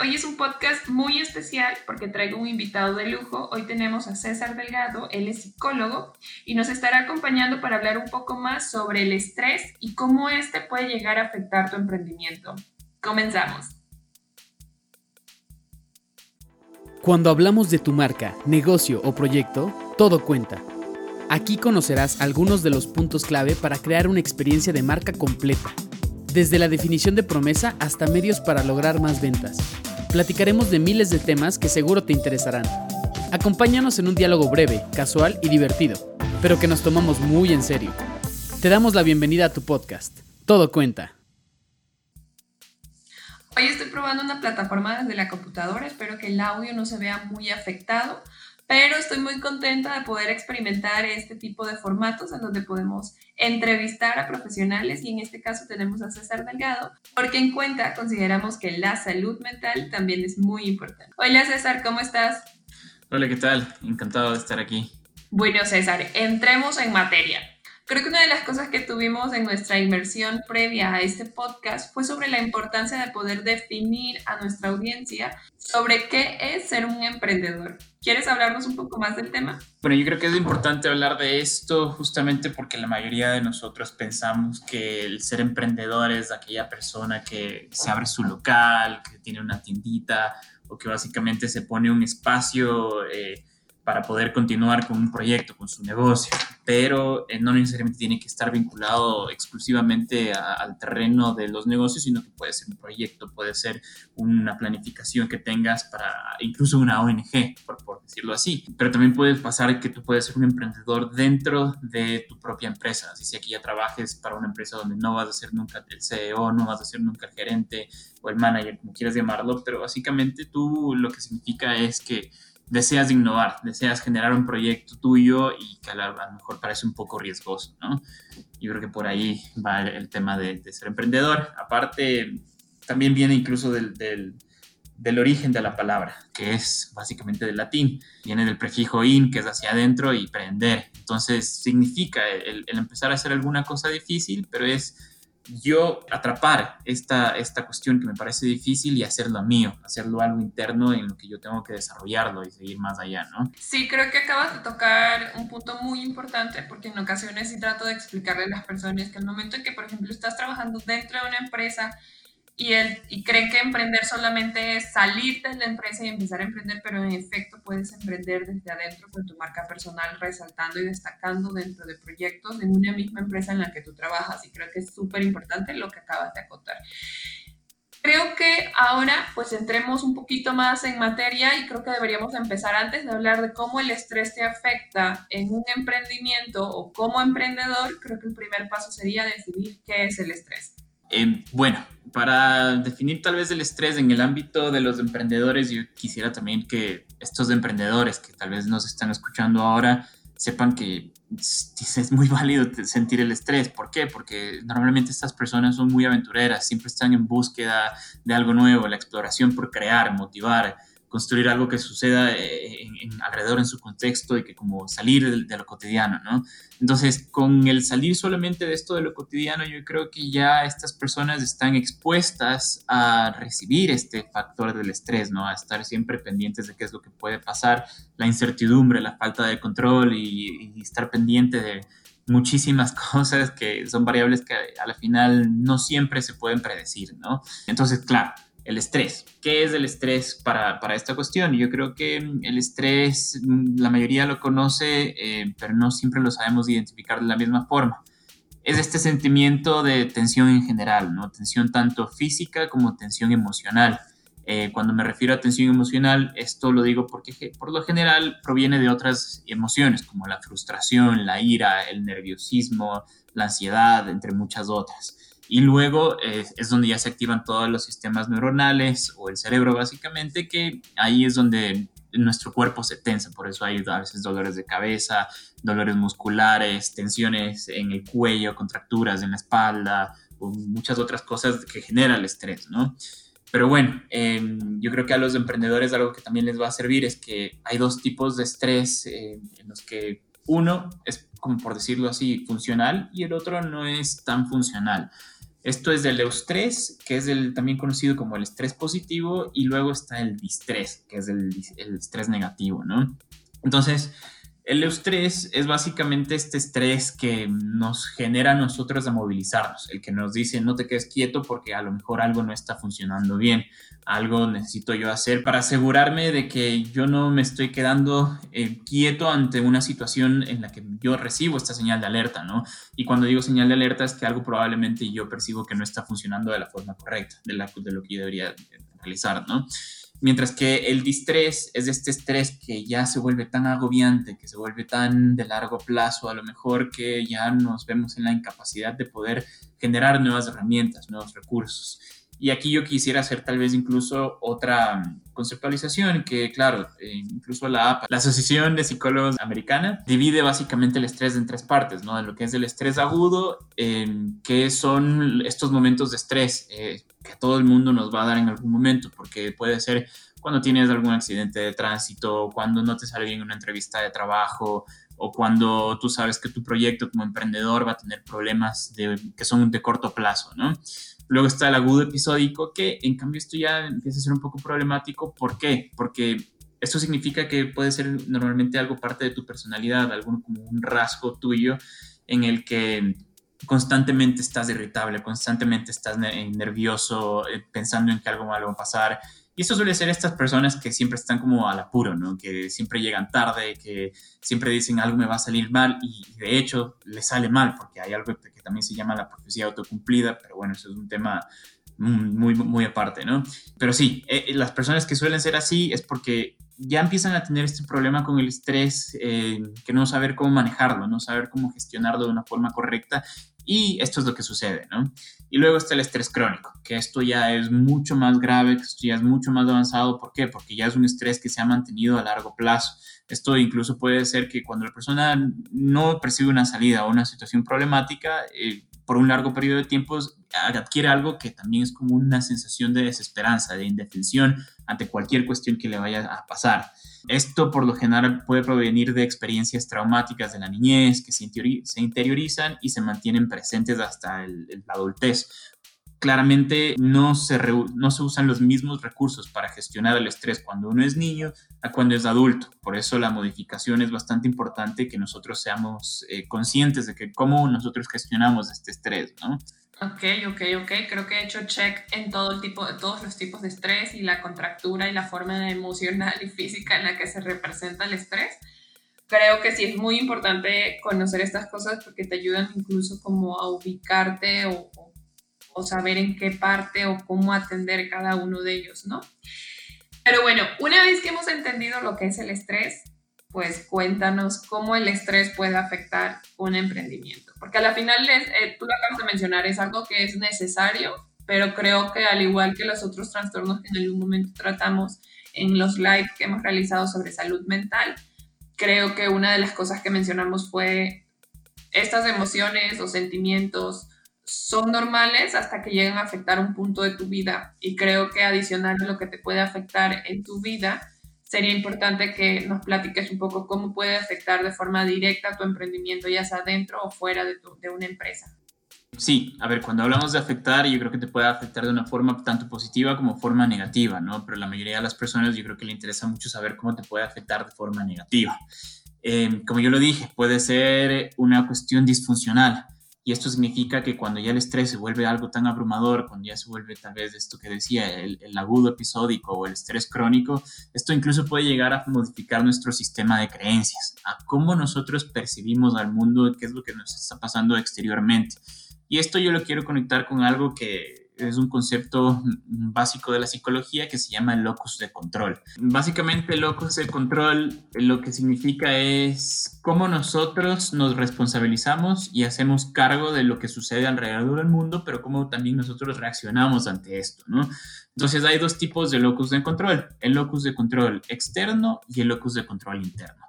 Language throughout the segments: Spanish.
hoy es un podcast muy especial porque traigo un invitado de lujo. Hoy tenemos a César Delgado, él es psicólogo y nos estará acompañando para hablar un poco más sobre el estrés y cómo este puede llegar a afectar tu emprendimiento. Comenzamos. Cuando hablamos de tu marca, negocio o proyecto, todo cuenta. Aquí conocerás algunos de los puntos clave para crear una experiencia de marca completa desde la definición de promesa hasta medios para lograr más ventas. Platicaremos de miles de temas que seguro te interesarán. Acompáñanos en un diálogo breve, casual y divertido, pero que nos tomamos muy en serio. Te damos la bienvenida a tu podcast. Todo cuenta. Hoy estoy probando una plataforma desde la computadora, espero que el audio no se vea muy afectado, pero estoy muy contenta de poder experimentar este tipo de formatos en donde podemos entrevistar a profesionales y en este caso tenemos a César Delgado, porque en cuenta consideramos que la salud mental también es muy importante. Hola César, ¿cómo estás? Hola, ¿qué tal? Encantado de estar aquí. Bueno César, entremos en materia. Creo que una de las cosas que tuvimos en nuestra inversión previa a este podcast fue sobre la importancia de poder definir a nuestra audiencia sobre qué es ser un emprendedor. ¿Quieres hablarnos un poco más del tema? Bueno, yo creo que es importante hablar de esto justamente porque la mayoría de nosotros pensamos que el ser emprendedor es aquella persona que se abre su local, que tiene una tiendita o que básicamente se pone un espacio. Eh, para poder continuar con un proyecto, con su negocio, pero eh, no necesariamente tiene que estar vinculado exclusivamente al terreno de los negocios, sino que puede ser un proyecto, puede ser una planificación que tengas para incluso una ONG, por, decirlo así. Pero también puede pasar que tú puedes ser un emprendedor dentro de tu propia empresa, así sea que ya trabajes para una empresa donde no vas a ser nunca el CEO, no vas a ser nunca el gerente o el manager, como quieras llamarlo, pero básicamente tú lo que significa es que deseas innovar, deseas generar un proyecto tuyo y que a, lo mejor parece un poco riesgoso, ¿no? Yo creo que por ahí va el, tema de, ser emprendedor. Aparte, también viene incluso del, del, origen de la palabra, que es básicamente del latín. Viene del prefijo in, que es hacia adentro, y prender. Entonces, significa el empezar a hacer alguna cosa difícil, pero es yo atrapar esta, esta cuestión que me parece difícil y hacerlo mío, hacerlo algo interno en lo que yo tengo que desarrollarlo y seguir más allá, ¿no? Sí, creo que acabas de tocar un punto muy importante porque en ocasiones sí trato de explicarle a las personas que el momento en que, por ejemplo, estás trabajando dentro de una empresa y, el, y creen que emprender solamente es salir de la empresa y empezar a emprender, pero en efecto puedes emprender desde adentro con tu marca personal, resaltando y destacando dentro de proyectos en una misma empresa en la que tú trabajas. Y creo que es súper importante lo que acabas de acotar. Creo que ahora pues entremos un poquito más en materia y creo que deberíamos empezar antes de hablar de cómo el estrés te afecta en un emprendimiento o como emprendedor. Creo que el primer paso sería definir qué es el estrés. Bueno, para definir tal vez el estrés en el ámbito de los emprendedores, yo quisiera también que estos emprendedores que tal vez nos están escuchando ahora sepan que es muy válido sentir el estrés. ¿Por qué? Porque normalmente estas personas son muy aventureras, siempre están en búsqueda de algo nuevo, la exploración por crear, motivar, construir algo que suceda eh, en, alrededor en su contexto y que como salir de, lo cotidiano, ¿no? Entonces, con el salir solamente de esto de lo cotidiano, yo creo que ya estas personas están expuestas a recibir este factor del estrés, ¿no? A estar siempre pendientes de qué es lo que puede pasar, la incertidumbre, la falta de control y, y estar pendiente de muchísimas cosas que son variables que a la final no siempre se pueden predecir, ¿no? Entonces, claro, el estrés. ¿Qué es el estrés para, esta cuestión? Yo creo que el estrés, mm, la mayoría lo conoce, eh, pero no siempre lo sabemos identificar de la misma forma. Es este sentimiento de tensión en general, ¿no? Tensión tanto física como tensión emocional. Eh, cuando me refiero a tensión emocional, esto lo digo porque por lo general proviene de otras emociones como la frustración, la ira, el nerviosismo, la ansiedad, entre muchas otras. Y luego eh, es donde ya se activan todos los sistemas neuronales o el cerebro básicamente, que ahí es donde nuestro cuerpo se tensa, por eso hay a veces dolores de cabeza, dolores musculares, tensiones en el cuello, contracturas en la espalda, o muchas otras cosas que generan el estrés, ¿no? Pero bueno, em, yo creo que a los emprendedores algo que también les va a servir es que hay dos tipos de estrés eh, en los que uno es, como por decirlo así, funcional y el otro no es tan funcional. Esto es del eustrés, que es el, también conocido como el estrés positivo, y luego está el distrés, que es el, el estrés negativo, ¿no? Entonces, el eustrés es básicamente este estrés que nos genera a nosotros a movilizarnos, el que nos dice no te quedes quieto porque a lo mejor algo no está funcionando bien, algo necesito yo hacer para asegurarme de que yo no me estoy quedando eh, quieto ante una situación en la que yo recibo esta señal de alerta, ¿no? Y cuando digo señal de alerta es que algo probablemente yo percibo que no está funcionando de la forma correcta, de, la, de lo que yo debería realizar, ¿no? Mientras que el distrés es este estrés que ya se vuelve tan agobiante, que se vuelve tan de largo plazo, a lo mejor que ya nos vemos en la incapacidad de poder generar nuevas herramientas, nuevos recursos. Y aquí yo quisiera hacer tal vez incluso otra conceptualización que, claro, eh, incluso la APA, la Asociación de Psicólogos Americana, divide básicamente el estrés en tres partes, ¿no? En lo que es el estrés agudo, que son estos momentos de estrés eh, que todo el mundo nos va a dar en algún momento, porque puede ser cuando tienes algún accidente de tránsito, cuando no te sale bien una entrevista de trabajo, o cuando tú sabes que tu proyecto como emprendedor va a tener problemas de, que son de corto plazo, ¿no? Luego está el agudo episódico, que en cambio esto ya empieza a ser un poco problemático. ¿Por qué? Porque esto significa que puede ser normalmente algo parte de tu personalidad, algo como un rasgo tuyo en el que constantemente estás irritable, constantemente estás nervioso, eh, pensando en que algo malo va a pasar, y eso suele ser estas personas que siempre están como al apuro, ¿no? Que siempre llegan tarde, que siempre dicen algo me va a salir mal y de hecho le sale mal porque hay algo que también se llama la profecía autocumplida, pero bueno, eso es un tema muy, muy aparte, ¿no? Pero sí, eh, eh, las personas que suelen ser así es porque ya empiezan a tener este problema con el estrés, eh, que no saber cómo manejarlo, no saber cómo gestionarlo de una forma correcta y esto es lo que sucede, ¿no? Y luego está el estrés crónico, que esto ya es mucho más grave, que esto ya es mucho más avanzado. ¿Por qué? Porque ya es un estrés que se ha mantenido a largo plazo. Esto incluso puede ser que cuando la persona no percibe una salida o una situación problemática, eh, por un largo periodo de tiempo adquiere algo que también es como una sensación de desesperanza, de indefensión ante cualquier cuestión que le vaya a pasar. Esto por lo general puede provenir de experiencias traumáticas de la niñez que se, interiorizan y se mantienen presentes hasta la adultez. Claramente no se, no se usan los mismos recursos para gestionar el estrés cuando uno es niño a cuando es adulto. Por eso la modificación es bastante importante que nosotros seamos eh, conscientes de que cómo nosotros gestionamos este estrés, ¿no? Ok, ok, ok. Creo que he hecho check en todo el tipo, todos los tipos de estrés y la contractura y la forma emocional y física en la que se representa el estrés. Creo que sí es muy importante conocer estas cosas porque te ayudan incluso como a ubicarte o, o saber en qué parte o cómo atender cada uno de ellos, ¿no? Pero bueno, una vez que hemos entendido lo que es el estrés, pues cuéntanos cómo el estrés puede afectar un emprendimiento. Porque a la final, eh, tú lo acabas de mencionar, es algo que es necesario, pero creo que al igual que los otros trastornos que en algún momento tratamos en los live que hemos realizado sobre salud mental, creo que una de las cosas que mencionamos fue estas emociones o sentimientos son normales hasta que llegan a afectar un punto de tu vida y creo que adicional a lo que te puede afectar en tu vida, sería importante que nos platiques un poco cómo puede afectar de forma directa tu emprendimiento, ya sea dentro o fuera de, de una empresa. Sí, a ver, cuando hablamos de afectar, yo creo que te puede afectar de una forma tanto positiva como forma negativa, ¿no? Pero la mayoría de las personas yo creo que le interesa mucho saber cómo te puede afectar de forma negativa. Eh, como yo lo dije, puede ser una cuestión disfuncional y esto significa que cuando ya el estrés se vuelve algo tan abrumador, cuando ya se vuelve tal vez esto que decía, el, agudo episódico o el estrés crónico, esto incluso puede llegar a modificar nuestro sistema de creencias, a cómo nosotros percibimos al mundo, qué es lo que nos está pasando exteriormente. Y esto yo lo quiero conectar con algo que es un concepto básico de la psicología que se llama locus de control. Básicamente locus de control lo que significa es cómo nosotros nos responsabilizamos y hacemos cargo de lo que sucede alrededor del mundo, pero cómo también nosotros reaccionamos ante esto. Entonces hay dos tipos de locus de control, el locus de control externo y el locus de control interno.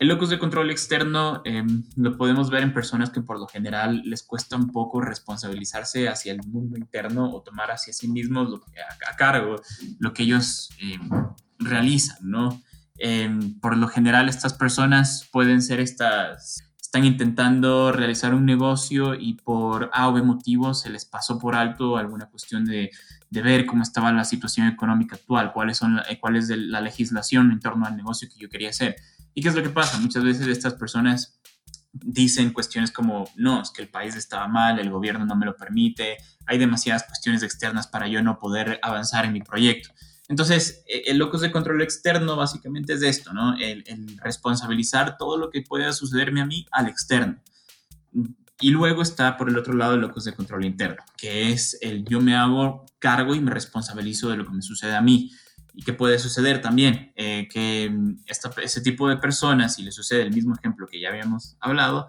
El locus de control externo em, lo podemos ver en personas que por lo general les cuesta un poco responsabilizarse hacia el mundo interno o tomar hacia sí mismos lo a, cargo lo que ellos em, realizan, ¿no? Em, por lo general estas personas pueden ser estas están intentando realizar un negocio y por A o B motivos se les pasó por alto alguna cuestión de, de ver cómo estaba la situación económica actual, cuáles son cuál es la legislación en torno al negocio que yo quería hacer. ¿Y qué es lo que pasa? Muchas veces estas personas dicen cuestiones como, no, es que el país estaba mal, el gobierno no me lo permite, hay demasiadas cuestiones externas para yo no poder avanzar en mi proyecto. Entonces, e, el locus de control externo básicamente es esto, ¿no? El, responsabilizar todo lo que pueda sucederme a mí al externo. Y luego está por el otro lado el locus de control interno, que es el yo me hago cargo y me responsabilizo de lo que me sucede a mí. ¿Y qué puede suceder también? Eh, que esta, ese tipo de personas, si le sucede el mismo ejemplo que ya habíamos hablado,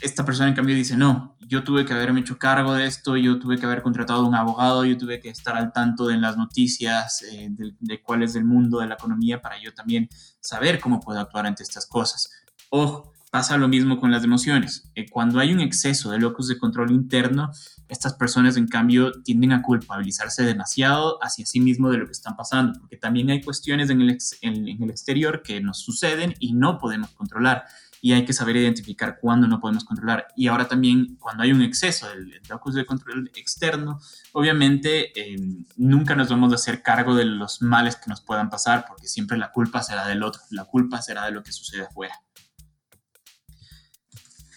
esta persona en cambio dice, no, yo tuve que haberme hecho cargo de esto, yo tuve que haber contratado a un abogado, yo tuve que estar al tanto de las noticias, eh, de, de, cuál es el mundo de la economía para yo también saber cómo puedo actuar ante estas cosas. Ojo, pasa lo mismo con las emociones. cuando hay un exceso de locus de control interno, estas personas, en cambio, tienden a culpabilizarse demasiado hacia sí mismo de lo que están pasando, porque también hay cuestiones en el, en, el exterior que nos suceden y no podemos controlar. Y hay que saber identificar cuándo no podemos controlar. Y ahora también, cuando hay un exceso del locus de control externo, obviamente eh, nunca nos vamos a hacer cargo de los males que nos puedan pasar, porque siempre la culpa será del otro, la culpa será de lo que sucede afuera.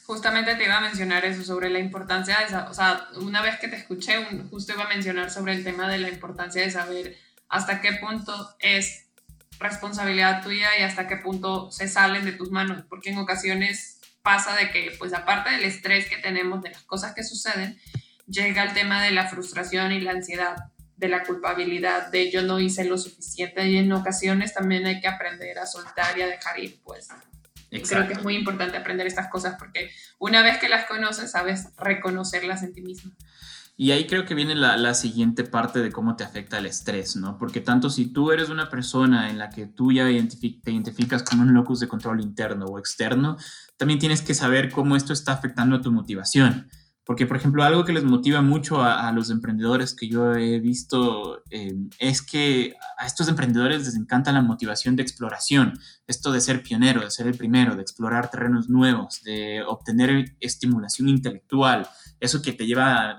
Justamente te iba a mencionar eso sobre la importancia de esa, o sea, una vez que te escuché, justo iba a mencionar sobre el tema de la importancia de saber hasta qué punto es responsabilidad tuya y hasta qué punto se salen de tus manos, porque en ocasiones pasa de que, pues aparte del estrés que tenemos de las cosas que suceden, llega el tema de la frustración y la ansiedad, de la culpabilidad, de yo no hice lo suficiente y en ocasiones también hay que aprender a soltar y a dejar ir, pues Creo que es muy importante aprender estas cosas porque una vez que las conoces, sabes reconocerlas en ti mismo. Y ahí creo que viene la, la, siguiente parte de cómo te afecta el estrés, ¿no? Porque tanto si tú eres una persona en la que tú ya te identificas como un locus de control interno o externo, también tienes que saber cómo esto está afectando a tu motivación. Porque, por ejemplo, algo que les motiva mucho a, los emprendedores que yo he visto eh, es que a estos emprendedores les encanta la motivación de exploración, esto de ser pionero, de ser el primero, de explorar terrenos nuevos, de obtener estimulación intelectual, eso que te lleva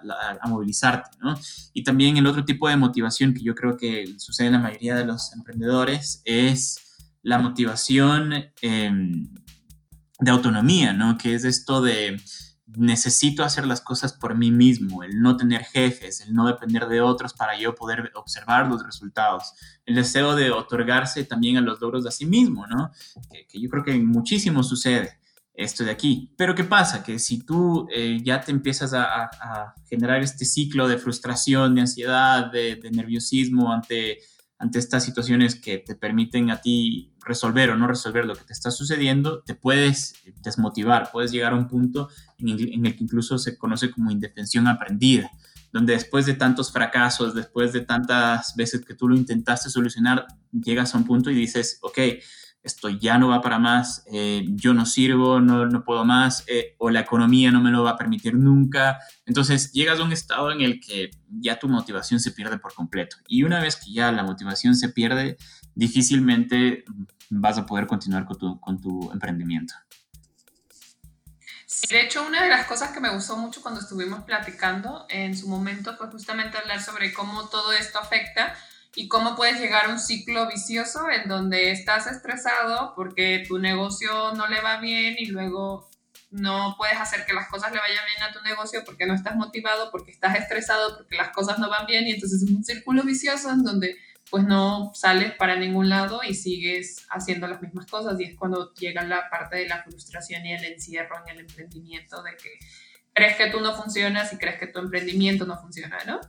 a, movilizarte, ¿no? Y también el otro tipo de motivación que yo creo que sucede en la mayoría de los emprendedores es la motivación em, de autonomía, ¿no? Que es esto de necesito hacer las cosas por mí mismo, el no tener jefes, el no depender de otros para yo poder observar los resultados, el deseo de otorgarse también a los logros de sí mismo, ¿no? Que, yo creo que muchísimo sucede esto de aquí. Pero ¿qué pasa? Que si tú eh, ya te empiezas a, generar este ciclo de frustración, de ansiedad, de nerviosismo ante ante estas situaciones que te permiten a ti resolver o no resolver lo que te está sucediendo, te puedes desmotivar, puedes llegar a un punto en el, que incluso se conoce como indefensión aprendida, donde después de tantos fracasos, después de tantas veces que tú lo intentaste solucionar, llegas a un punto y dices, ok, esto ya no va para más, eh, yo no sirvo, no, no puedo más, eh, o la economía no me lo va a permitir nunca. Entonces llegas a un estado en el que ya tu motivación se pierde por completo. Y una vez que ya la motivación se pierde, difícilmente vas a poder continuar con tu, con tu emprendimiento. de hecho, una de las cosas que me gustó mucho cuando estuvimos platicando en su momento fue justamente hablar sobre cómo todo esto afecta y cómo puedes llegar a un ciclo vicioso en donde estás estresado porque tu negocio no le va bien y luego no puedes hacer que las cosas le vayan bien a tu negocio porque no estás motivado, porque estás estresado, porque las cosas no van bien y entonces es un círculo vicioso en donde pues no sales para ningún lado y sigues haciendo las mismas cosas y es cuando llega la parte de la frustración y el encierro en el emprendimiento de que crees que tú no funcionas y crees que tu emprendimiento no funciona, ¿no?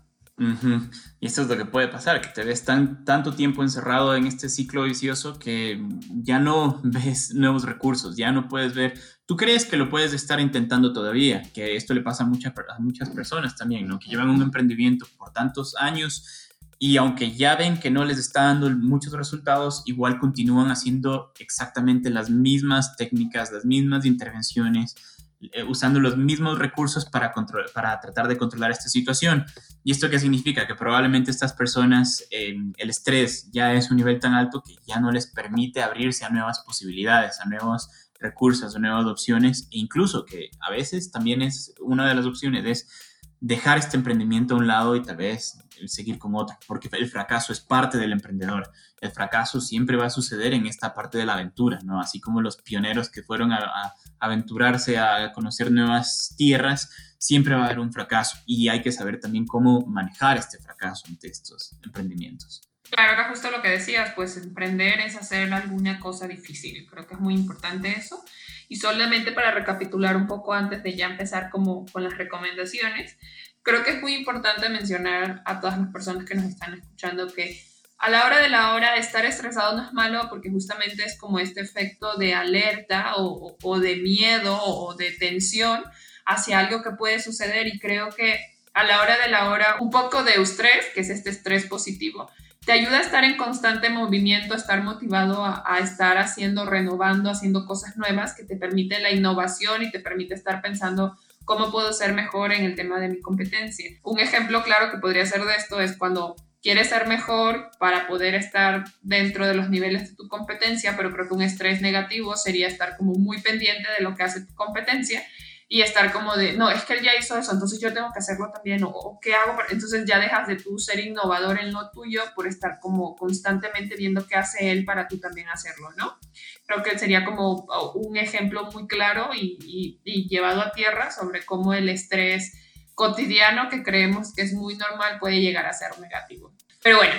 Y esto es lo que puede pasar, que te ves tan, tanto tiempo encerrado en este ciclo vicioso que ya no ves nuevos recursos, ya no puedes ver, tú crees que lo puedes estar intentando todavía, que esto le pasa a, a muchas personas también, ¿no? Que llevan un emprendimiento por tantos años y aunque ya ven que no les está dando muchos resultados, igual continúan haciendo exactamente las mismas técnicas, las mismas intervenciones, eh, usando los mismos recursos para, para tratar de controlar esta situación. ¿Y esto qué significa? Que probablemente estas personas, el estrés ya es un nivel tan alto que ya no les permite abrirse a nuevas posibilidades, a nuevos recursos o nuevas opciones e incluso que a veces también es una de las opciones es dejar este emprendimiento a un lado y tal vez seguir con otra, porque el fracaso es parte del emprendedor. El fracaso siempre va a suceder en esta parte de la aventura, ¿no? Así como los pioneros que fueron a, aventurarse a conocer nuevas tierras, siempre va a haber un fracaso y hay que saber también cómo manejar este fracaso ante estos emprendimientos. Claro, era justo lo que decías, pues emprender es hacer alguna cosa difícil. Creo que es muy importante eso. Y solamente para recapitular un poco antes de ya empezar como con las recomendaciones, creo que es muy importante mencionar a todas las personas que nos están escuchando que a la hora de la hora estar estresado no es malo porque justamente es como este efecto de alerta o, o de miedo o de tensión hacia algo que puede suceder y creo que a la hora de la hora un poco de estrés, que es este estrés positivo, te ayuda a estar en constante movimiento, a estar motivado a, estar haciendo, renovando, haciendo cosas nuevas que te permite la innovación y te permite estar pensando cómo puedo ser mejor en el tema de mi competencia. Un ejemplo claro que podría ser de esto es cuando quieres ser mejor para poder estar dentro de los niveles de tu competencia, pero creo que un estrés negativo sería estar como muy pendiente de lo que hace tu competencia y estar como de, no, es que él ya hizo eso, entonces yo tengo que hacerlo también, o, qué hago, entonces ya dejas de tú ser innovador en lo tuyo por estar como constantemente viendo qué hace él para tú también hacerlo, ¿no? Creo que sería como un ejemplo muy claro y, y llevado a tierra sobre cómo el estrés cotidiano que creemos que es muy normal puede llegar a ser negativo. Pero bueno,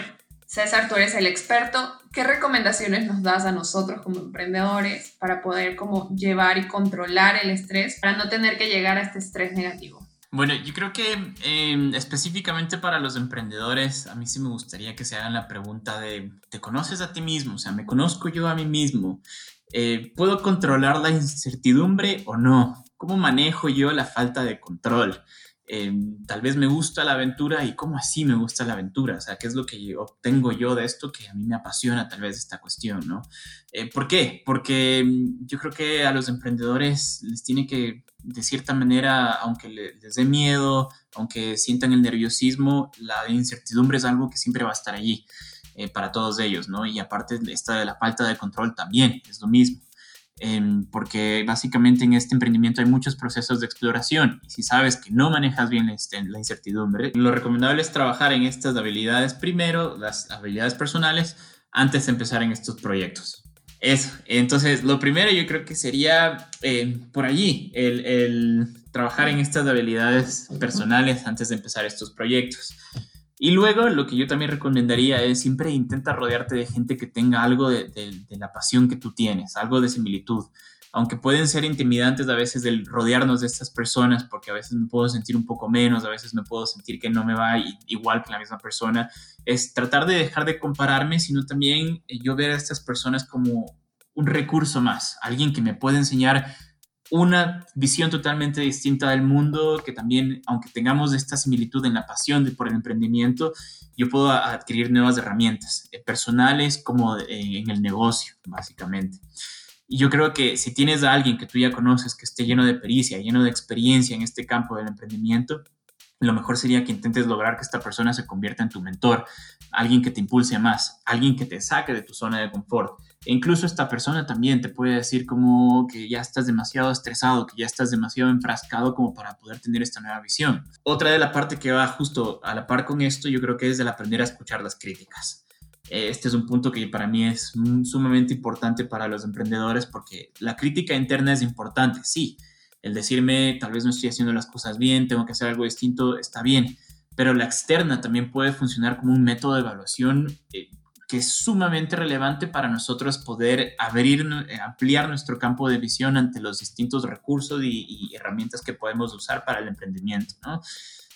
César, tú eres el experto. ¿Qué recomendaciones nos das a nosotros como emprendedores para poder como llevar y controlar el estrés para no tener que llegar a este estrés negativo? Bueno, yo creo que em, específicamente para los emprendedores, a mí sí me gustaría que se hagan la pregunta de, ¿te conoces a ti mismo? O sea, ¿me conozco yo a mí mismo? Eh, ¿Puedo controlar la incertidumbre o no? ¿Cómo manejo yo la falta de control? Em, tal vez me gusta la aventura y cómo así me gusta la aventura, o sea, qué es lo que obtengo yo de esto que a mí me apasiona tal vez esta cuestión, ¿no? Eh, ¿Por qué? Porque em, yo creo que a los emprendedores les tiene que, de cierta manera, aunque les dé miedo, aunque sientan el nerviosismo, la incertidumbre es algo que siempre va a estar allí eh, para todos ellos, ¿no? Y aparte esta de la falta de control también, es lo mismo. Em, porque básicamente en este emprendimiento hay muchos procesos de exploración y si sabes que no manejas bien este, la incertidumbre, lo recomendable es trabajar en estas habilidades primero, las habilidades personales, antes de empezar en estos proyectos. Eso, entonces lo primero yo creo que sería em, por allí, el, el trabajar en estas habilidades personales antes de empezar estos proyectos. Y luego lo que yo también recomendaría es siempre intenta rodearte de gente que tenga algo de, la pasión que tú tienes, algo de similitud. Aunque pueden ser intimidantes a veces del rodearnos de estas personas, porque a veces me puedo sentir un poco menos, a veces me puedo sentir que no me va igual que la misma persona, es tratar de dejar de compararme, sino también eh, yo ver a estas personas como un recurso más, alguien que me puede enseñar una visión totalmente distinta del mundo, que también, aunque tengamos esta similitud en la pasión de, por el emprendimiento, yo puedo adquirir nuevas herramientas eh, personales como eh, en el negocio, básicamente. Y yo creo que si tienes a alguien que tú ya conoces, que esté lleno de pericia, lleno de experiencia en este campo del emprendimiento, lo mejor sería que intentes lograr que esta persona se convierta en tu mentor, alguien que te impulse más, alguien que te saque de tu zona de confort e incluso esta persona también te puede decir como que ya estás demasiado estresado, que ya estás demasiado enfrascado como para poder tener esta nueva visión. Otra de la parte que va justo a la par con esto, yo creo que es el aprender a escuchar las críticas. Este es un punto que para mí es sumamente importante para los emprendedores porque la crítica interna es importante, sí. El decirme tal vez no estoy haciendo las cosas bien, tengo que hacer algo distinto, está bien pero la externa también puede funcionar como un método de evaluación eh, que es sumamente relevante para nosotros poder abrir, eh, ampliar nuestro campo de visión ante los distintos recursos y, herramientas que podemos usar para el emprendimiento.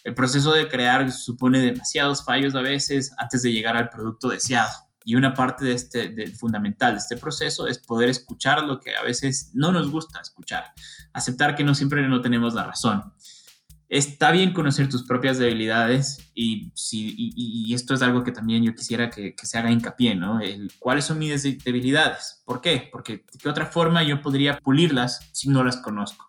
El proceso de crear supone demasiados fallos a veces antes de llegar al producto deseado. Y una parte de este, fundamental de este proceso es poder escuchar lo que a veces no nos gusta escuchar, aceptar que no siempre no tenemos la razón está bien conocer tus propias debilidades y, si, y, esto es algo que también yo quisiera que, se haga hincapié, ¿no? ¿Cuáles son mis debilidades? ¿Por qué? Porque qué otra forma yo podría pulirlas si no las conozco.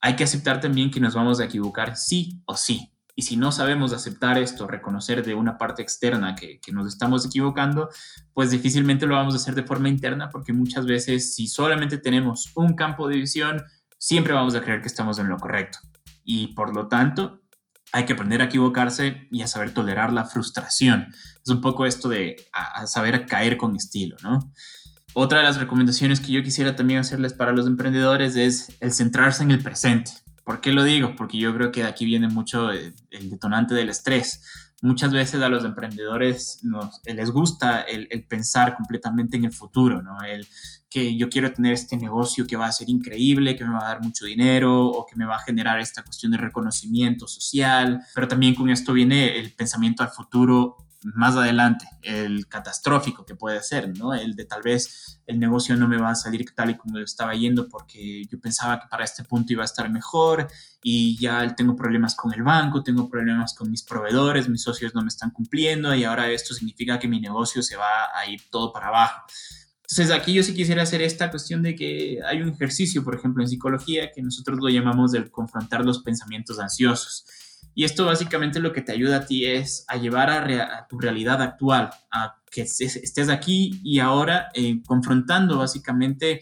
Hay que aceptar también que nos vamos a equivocar sí o sí. Y si no sabemos aceptar esto, reconocer de una parte externa que, que, nos estamos equivocando, pues difícilmente lo vamos a hacer de forma interna porque muchas veces si solamente tenemos un campo de visión, siempre vamos a creer que estamos en lo correcto. Y por lo tanto, hay que aprender a equivocarse y a saber tolerar la frustración. Es un poco esto de a, saber caer con estilo, ¿no? Otra de las recomendaciones que yo quisiera también hacerles para los emprendedores es el centrarse en el presente. ¿Por qué lo digo? Porque yo creo que de aquí viene mucho el, detonante del estrés. Muchas veces a los emprendedores nos, les gusta el, el, pensar completamente en el futuro, ¿no? El, que yo quiero tener este negocio que va a ser increíble, que me va a dar mucho dinero o que me va a generar esta cuestión de reconocimiento social, pero también con esto viene el pensamiento al futuro más adelante, el catastrófico que puede ser, ¿no? El de tal vez el negocio no me va a salir tal y como yo estaba yendo porque yo pensaba que para este punto iba a estar mejor y ya tengo problemas con el banco, tengo problemas con mis proveedores, mis socios no me están cumpliendo y ahora esto significa que mi negocio se va a ir todo para abajo. Entonces aquí yo sí quisiera hacer esta cuestión de que hay un ejercicio, por ejemplo, en psicología que nosotros lo llamamos el confrontar los pensamientos ansiosos. Y esto básicamente lo que te ayuda a ti es a llevar a, tu realidad actual, a que estés aquí y ahora eh, confrontando básicamente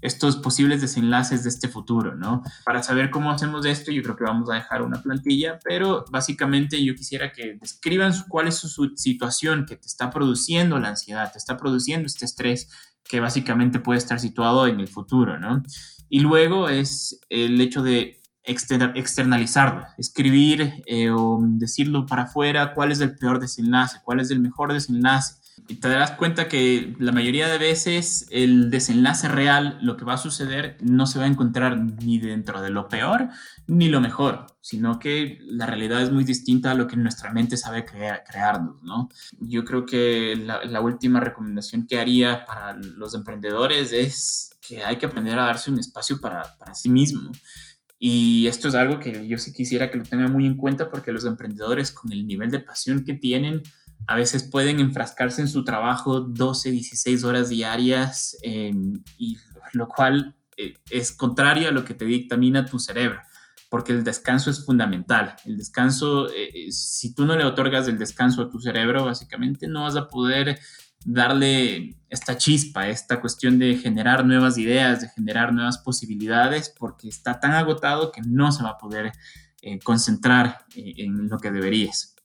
estos posibles desenlaces de este futuro, ¿no? Para saber cómo hacemos esto, yo creo que vamos a dejar una plantilla, pero básicamente yo quisiera que describan cuál es su, situación que te está produciendo la ansiedad, te está produciendo este estrés que básicamente puede estar situado en el futuro, ¿no? Y luego es el hecho de externalizarlo, escribir eh, o decirlo para afuera cuál es el peor desenlace, cuál es el mejor desenlace y te darás cuenta que la mayoría de veces el desenlace real, lo que va a suceder, no se va a encontrar ni dentro de lo peor ni lo mejor, sino que la realidad es muy distinta a lo que nuestra mente sabe crear, crearnos, ¿no? Yo creo que la, la última recomendación que haría para los emprendedores es que hay que aprender a darse un espacio para, para sí mismo. Y esto es algo que yo sí quisiera que lo tengan muy en cuenta porque los emprendedores con el nivel de pasión que tienen, a veces pueden enfrascarse en su trabajo 12, 16 horas diarias, em, y lo cual eh, es contrario a lo que te dictamina tu cerebro, porque el descanso es fundamental. El descanso, eh, eh, si tú no le otorgas el descanso a tu cerebro, básicamente no vas a poder darle esta chispa, esta cuestión de generar nuevas ideas, de generar nuevas posibilidades, porque está tan agotado que no se va a poder concentrar en lo que deberías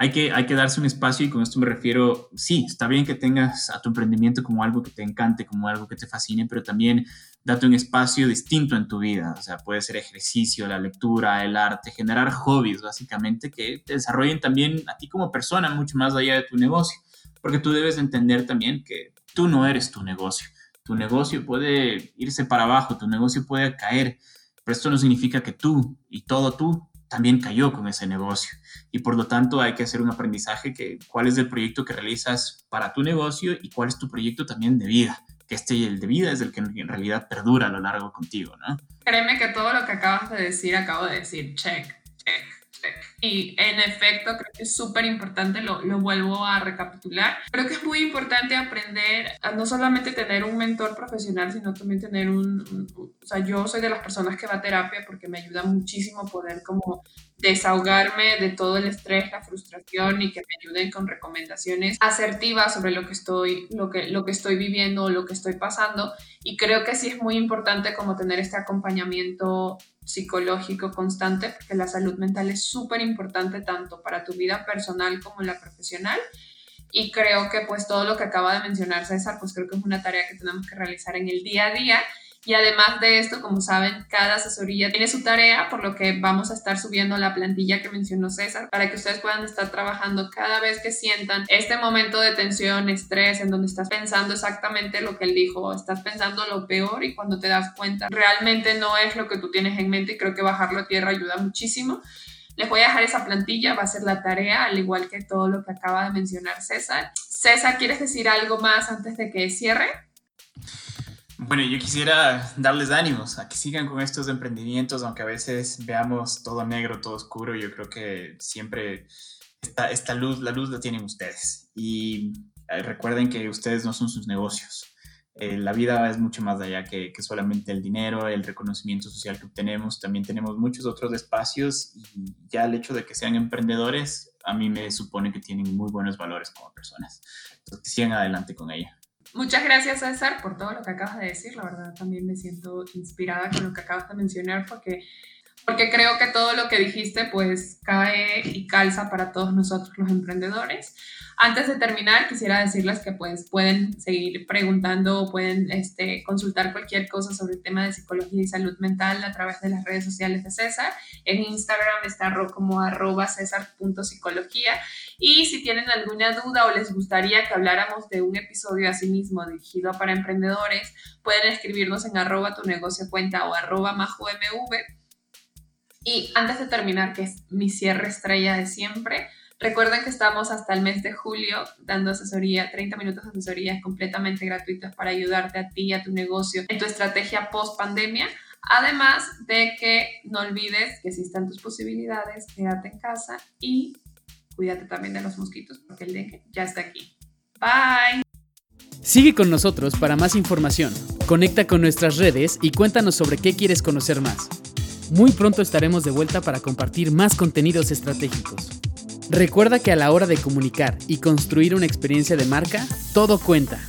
hay que, hay que darse un espacio y con esto me refiero, sí, está bien que tengas a tu emprendimiento como algo que te encante, como algo que te fascine, pero también date un espacio distinto en tu vida. O sea, puede ser ejercicio, la lectura, el arte, generar hobbies, básicamente, que te desarrollen también a ti como persona, mucho más allá de tu negocio. Porque tú debes entender también que tú no eres tu negocio. Tu negocio puede irse para abajo, tu negocio puede caer, pero esto no significa que tú y todo tú también cayó con ese negocio. Y por lo tanto hay que hacer un aprendizaje que cuál es el proyecto que realizas para tu negocio y cuál es tu proyecto también de vida. Que este el de vida es el que en realidad perdura a lo largo contigo, ¿no? Créeme que todo lo que acabas de decir, acabo de decir, check, check y en efecto, creo que es súper importante, lo, lo, vuelvo a recapitular. Creo que es muy importante aprender a no solamente tener un mentor profesional, sino también tener un, o sea, yo soy de las personas que va a terapia porque me ayuda muchísimo poder como desahogarme de todo el estrés, la frustración y que me ayuden con recomendaciones asertivas sobre lo que estoy, lo que, lo que estoy viviendo o lo que estoy pasando. Y creo que sí es muy importante como tener este acompañamiento psicológico constante, porque la salud mental es súper importante tanto para tu vida personal como la profesional. Y creo que pues todo lo que acaba de mencionar César, pues creo que es una tarea que tenemos que realizar en el día a día y además de esto, como saben, cada asesoría tiene su tarea, por lo que vamos a estar subiendo la plantilla que mencionó César para que ustedes puedan estar trabajando cada vez que sientan este momento de tensión, estrés, en donde estás pensando exactamente lo que él dijo, estás pensando lo peor y cuando te das cuenta realmente no es lo que tú tienes en mente y creo que bajarlo a tierra ayuda muchísimo. Les voy a dejar esa plantilla, va a ser la tarea, al igual que todo lo que acaba de mencionar César. César, ¿quieres decir algo más antes de que cierre? Bueno, yo quisiera darles ánimos a que sigan con estos emprendimientos, aunque a veces veamos todo negro, todo oscuro. Yo creo que siempre esta, esta luz, la luz la tienen ustedes. Y eh, recuerden que ustedes no son sus negocios. Eh, la vida es mucho más allá que, que, solamente el dinero, el reconocimiento social que obtenemos. También tenemos muchos otros espacios y ya el hecho de que sean emprendedores a mí me supone que tienen muy buenos valores como personas. Entonces, que sigan adelante con ella. Muchas gracias, César, por todo lo que acabas de decir. La verdad, también me siento inspirada con lo que acabas de mencionar porque porque creo que todo lo que dijiste pues cae y calza para todos nosotros los emprendedores. Antes de terminar, quisiera decirles que pues pueden seguir preguntando o pueden este, consultar cualquier cosa sobre el tema de psicología y salud mental a través de las redes sociales de César. En Instagram está como arroba césar.psicología y si tienen alguna duda o les gustaría que habláramos de un episodio así mismo dirigido para emprendedores, pueden escribirnos en arroba tu negocio cuenta o arroba majomv y antes de terminar, que es mi cierre estrella de siempre, recuerden que estamos hasta el mes de julio dando asesoría, 30 minutos de asesoría completamente gratuitas para ayudarte a ti y a tu negocio en tu estrategia post pandemia. Además de que no olvides que existen tus posibilidades, quédate en casa y cuídate también de los mosquitos porque el dengue ya está aquí. Bye. Sigue con nosotros para más información. Conecta con nuestras redes y cuéntanos sobre qué quieres conocer más. Muy pronto estaremos de vuelta para compartir más contenidos estratégicos. Recuerda que a la hora de comunicar y construir una experiencia de marca, todo cuenta.